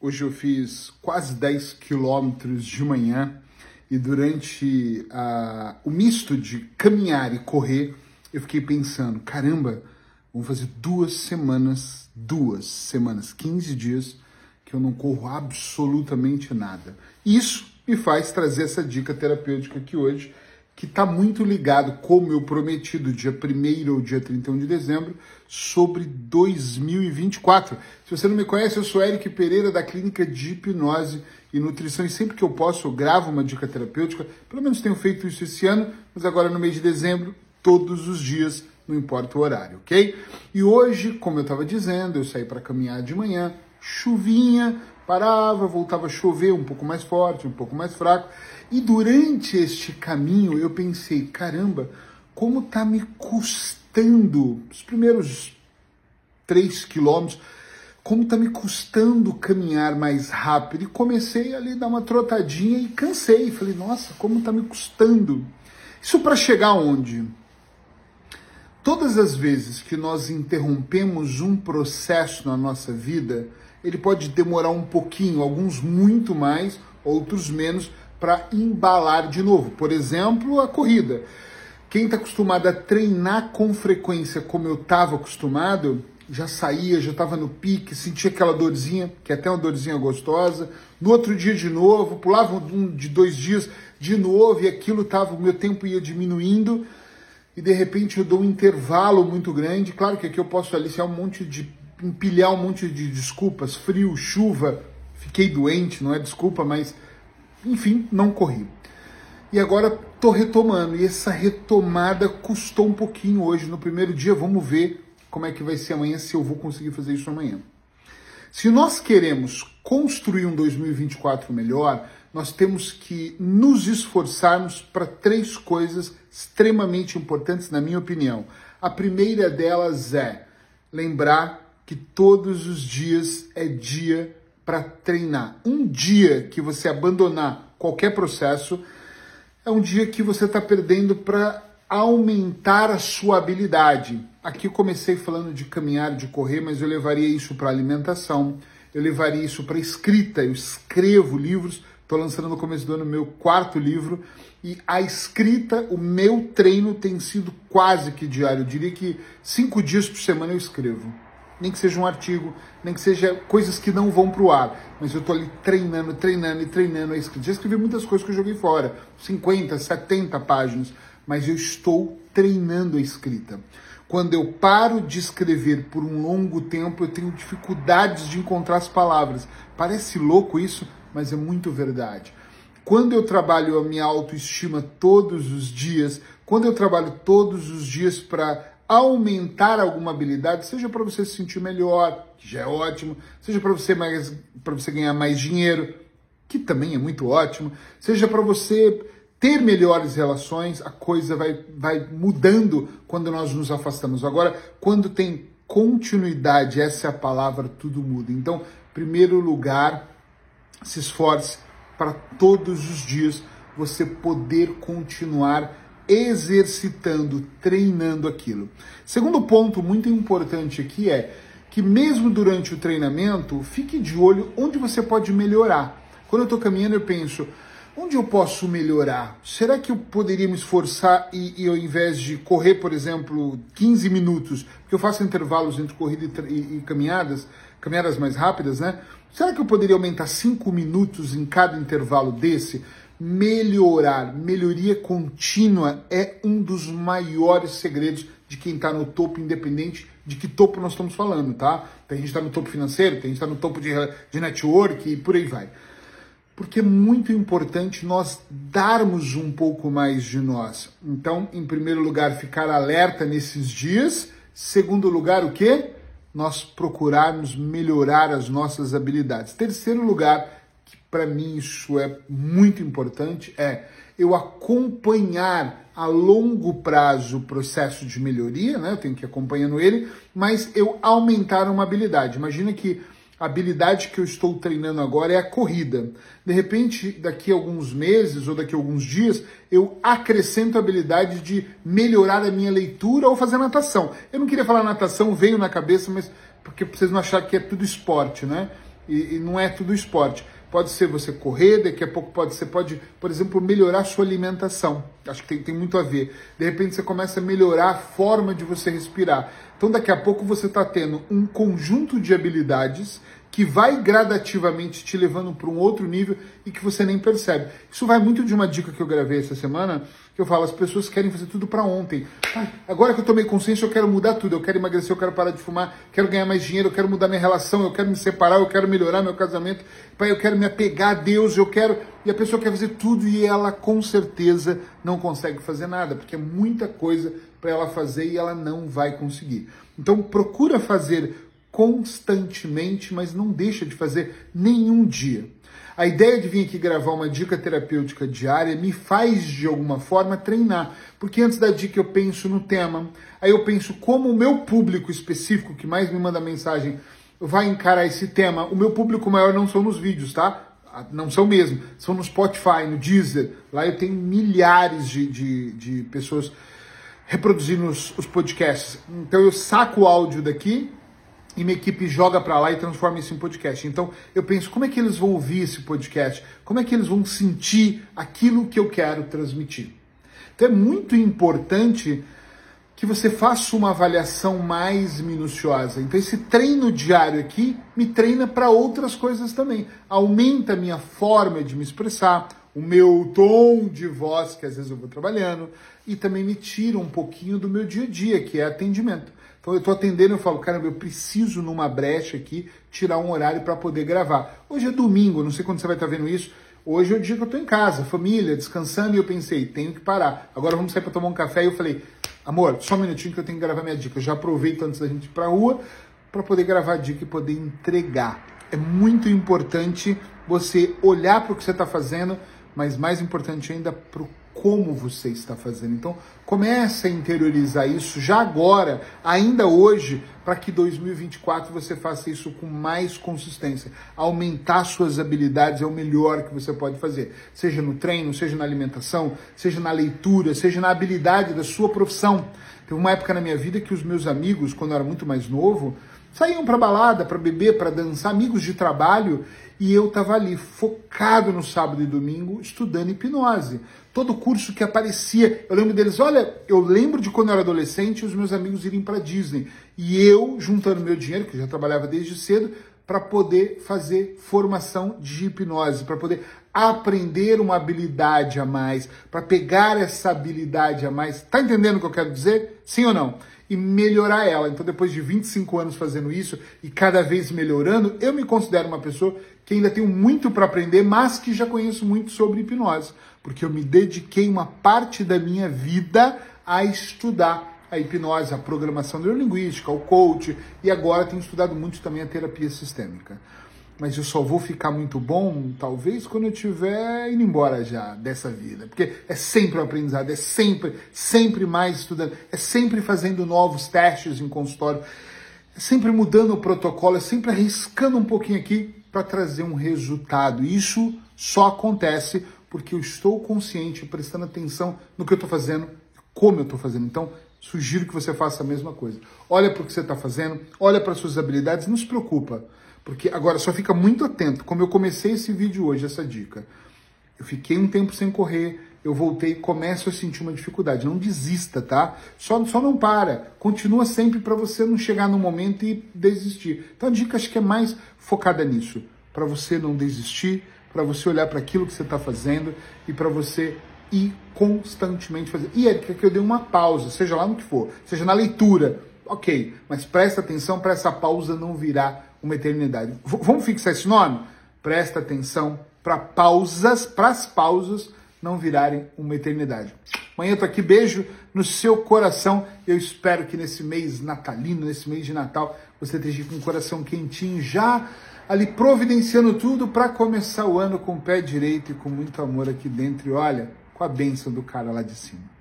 Hoje eu fiz quase 10 quilômetros de manhã e durante o misto de caminhar e correr, eu fiquei pensando: caramba, vão fazer duas semanas, duas semanas, 15 dias que eu não corro absolutamente nada. Isso me faz trazer essa dica terapêutica aqui hoje que está muito ligado, como eu prometi, do dia 1 ou dia 31 de dezembro, sobre 2024. Se você não me conhece, eu sou Eric Pereira, da Clínica de Hipnose e Nutrição, e sempre que eu posso, eu gravo uma dica terapêutica. Pelo menos tenho feito isso esse ano, mas agora no mês de dezembro, todos os dias, não importa o horário, ok? E hoje, como eu estava dizendo, eu saí para caminhar de manhã, chuvinha, parava, voltava a chover um pouco mais forte, um pouco mais fraco. E durante este caminho eu pensei, caramba, como tá me custando os primeiros três quilômetros, como tá me custando caminhar mais rápido. E comecei ali a dar uma trotadinha e cansei. Falei, nossa, como tá me custando. Isso para chegar onde? Todas as vezes que nós interrompemos um processo na nossa vida, ele pode demorar um pouquinho, alguns muito mais, outros menos, para embalar de novo. Por exemplo, a corrida. Quem está acostumado a treinar com frequência como eu estava acostumado, já saía, já estava no pique, sentia aquela dorzinha, que é até uma dorzinha gostosa. No outro dia de novo, pulava um de dois dias de novo e aquilo tava, o meu tempo ia diminuindo. E de repente eu dou um intervalo muito grande. Claro que aqui eu posso aliciar um monte de empilhar um monte de desculpas, frio, chuva, fiquei doente, não é desculpa, mas enfim, não corri. E agora tô retomando, e essa retomada custou um pouquinho hoje no primeiro dia, vamos ver como é que vai ser amanhã, se eu vou conseguir fazer isso amanhã. Se nós queremos construir um 2024 melhor, nós temos que nos esforçarmos para três coisas extremamente importantes, na minha opinião. A primeira delas é lembrar que todos os dias é dia para treinar. Um dia que você abandonar qualquer processo é um dia que você está perdendo para aumentar a sua habilidade. Aqui comecei falando de caminhar, de correr, mas eu levaria isso para alimentação, eu levaria isso para escrita. Eu escrevo livros, estou lançando no começo do ano meu quarto livro e a escrita, o meu treino tem sido quase que diário. Eu diria que cinco dias por semana eu escrevo nem que seja um artigo, nem que seja coisas que não vão para o ar, mas eu estou ali treinando, treinando e treinando a escrita. Já escrevi muitas coisas que eu joguei fora, 50, 70 páginas, mas eu estou treinando a escrita. Quando eu paro de escrever por um longo tempo, eu tenho dificuldades de encontrar as palavras. Parece louco isso, mas é muito verdade. Quando eu trabalho a minha autoestima todos os dias, quando eu trabalho todos os dias para aumentar alguma habilidade, seja para você se sentir melhor, que já é ótimo, seja para você mais para você ganhar mais dinheiro, que também é muito ótimo, seja para você ter melhores relações, a coisa vai, vai mudando quando nós nos afastamos. Agora, quando tem continuidade, essa é a palavra, tudo muda. Então, primeiro lugar, se esforce para todos os dias você poder continuar exercitando, treinando aquilo. Segundo ponto muito importante aqui é que mesmo durante o treinamento, fique de olho onde você pode melhorar. Quando eu estou caminhando, eu penso, onde eu posso melhorar? Será que eu poderia me esforçar e, e ao invés de correr, por exemplo, 15 minutos, porque eu faço intervalos entre corrida e, e, e caminhadas, caminhadas mais rápidas, né? Será que eu poderia aumentar 5 minutos em cada intervalo desse? melhorar. Melhoria contínua é um dos maiores segredos de quem está no topo, independente de que topo nós estamos falando, tá? Tem gente que está no topo financeiro, tem gente que está no topo de, de network e por aí vai. Porque é muito importante nós darmos um pouco mais de nós. Então, em primeiro lugar, ficar alerta nesses dias. Segundo lugar, o quê? Nós procurarmos melhorar as nossas habilidades. Terceiro lugar, que para mim isso é muito importante, é eu acompanhar a longo prazo o processo de melhoria, né? Eu tenho que ir acompanhando ele, mas eu aumentar uma habilidade. Imagina que a habilidade que eu estou treinando agora é a corrida. De repente, daqui a alguns meses ou daqui a alguns dias, eu acrescento a habilidade de melhorar a minha leitura ou fazer natação. Eu não queria falar natação, veio na cabeça, mas porque vocês não acharem que é tudo esporte, né? E, e não é tudo esporte. Pode ser você correr, daqui a pouco pode ser, pode, por exemplo, melhorar a sua alimentação. Acho que tem, tem muito a ver. De repente você começa a melhorar a forma de você respirar. Então daqui a pouco você está tendo um conjunto de habilidades que vai gradativamente te levando para um outro nível e que você nem percebe. Isso vai muito de uma dica que eu gravei essa semana, que eu falo, as pessoas querem fazer tudo para ontem. agora que eu tomei consciência, eu quero mudar tudo, eu quero emagrecer, eu quero parar de fumar, quero ganhar mais dinheiro, eu quero mudar minha relação, eu quero me separar, eu quero melhorar meu casamento, eu quero me apegar a Deus, eu quero... E a pessoa quer fazer tudo e ela com certeza não consegue fazer nada, porque é muita coisa para ela fazer e ela não vai conseguir. Então procura fazer constantemente, mas não deixa de fazer nenhum dia. A ideia de vir aqui gravar uma dica terapêutica diária me faz, de alguma forma, treinar. Porque antes da dica eu penso no tema, aí eu penso como o meu público específico, que mais me manda mensagem, vai encarar esse tema. O meu público maior não são nos vídeos, tá? Não são mesmo, são no Spotify, no Deezer. Lá eu tenho milhares de, de, de pessoas reproduzindo os, os podcasts. Então eu saco o áudio daqui, e minha equipe joga para lá e transforma isso em podcast. Então eu penso como é que eles vão ouvir esse podcast, como é que eles vão sentir aquilo que eu quero transmitir. Então é muito importante que você faça uma avaliação mais minuciosa. Então esse treino diário aqui me treina para outras coisas também. Aumenta a minha forma de me expressar, o meu tom de voz, que às vezes eu vou trabalhando, e também me tira um pouquinho do meu dia a dia, que é atendimento. Então eu estou atendendo e falo, caramba, eu preciso numa brecha aqui tirar um horário para poder gravar. Hoje é domingo, não sei quando você vai estar tá vendo isso. Hoje é o dia que eu estou em casa, família, descansando, e eu pensei, tenho que parar. Agora vamos sair para tomar um café. E eu falei, amor, só um minutinho que eu tenho que gravar minha dica. Eu já aproveito antes da gente ir para a rua para poder gravar a dica e poder entregar. É muito importante você olhar para o que você está fazendo, mas mais importante ainda, o como você está fazendo. Então, comece a interiorizar isso já agora, ainda hoje, para que 2024 você faça isso com mais consistência. Aumentar suas habilidades é o melhor que você pode fazer, seja no treino, seja na alimentação, seja na leitura, seja na habilidade da sua profissão. Teve uma época na minha vida que os meus amigos, quando eu era muito mais novo, saíam para balada, para beber, para dançar, amigos de trabalho, e eu estava ali focado no sábado e domingo estudando hipnose. Todo curso que aparecia, eu lembro deles, olha, eu lembro de quando eu era adolescente os meus amigos irem para Disney e eu juntando meu dinheiro, que eu já trabalhava desde cedo, para poder fazer formação de hipnose, para poder aprender uma habilidade a mais, para pegar essa habilidade a mais. Tá entendendo o que eu quero dizer? Sim ou não? E melhorar ela. Então, depois de 25 anos fazendo isso e cada vez melhorando, eu me considero uma pessoa que ainda tenho muito para aprender, mas que já conheço muito sobre hipnose, porque eu me dediquei uma parte da minha vida a estudar a hipnose, a programação neurolinguística, o coach, e agora tenho estudado muito também a terapia sistêmica mas eu só vou ficar muito bom, talvez, quando eu estiver indo embora já dessa vida. Porque é sempre um aprendizado, é sempre, sempre mais estudando, é sempre fazendo novos testes em consultório, é sempre mudando o protocolo, é sempre arriscando um pouquinho aqui para trazer um resultado. Isso só acontece porque eu estou consciente, prestando atenção no que eu estou fazendo, como eu estou fazendo. Então, sugiro que você faça a mesma coisa. Olha para o que você está fazendo, olha para suas habilidades, não se preocupa. Porque agora só fica muito atento, como eu comecei esse vídeo hoje, essa dica. Eu fiquei um tempo sem correr, eu voltei e começo a sentir uma dificuldade. Não desista, tá? Só, só não para. Continua sempre para você não chegar no momento e desistir. Então a dica acho que é mais focada nisso. Para você não desistir, para você olhar para aquilo que você está fazendo e para você ir constantemente fazer. E é que eu dei uma pausa, seja lá no que for, seja na leitura, ok, mas presta atenção para essa pausa não virar uma eternidade. V vamos fixar esse nome? Presta atenção para pausas, para as pausas não virarem uma eternidade. Amanhã eu tô aqui, beijo no seu coração. Eu espero que nesse mês natalino, nesse mês de Natal, você esteja com o coração quentinho, já ali providenciando tudo para começar o ano com o pé direito e com muito amor aqui dentro. E olha, com a bênção do cara lá de cima.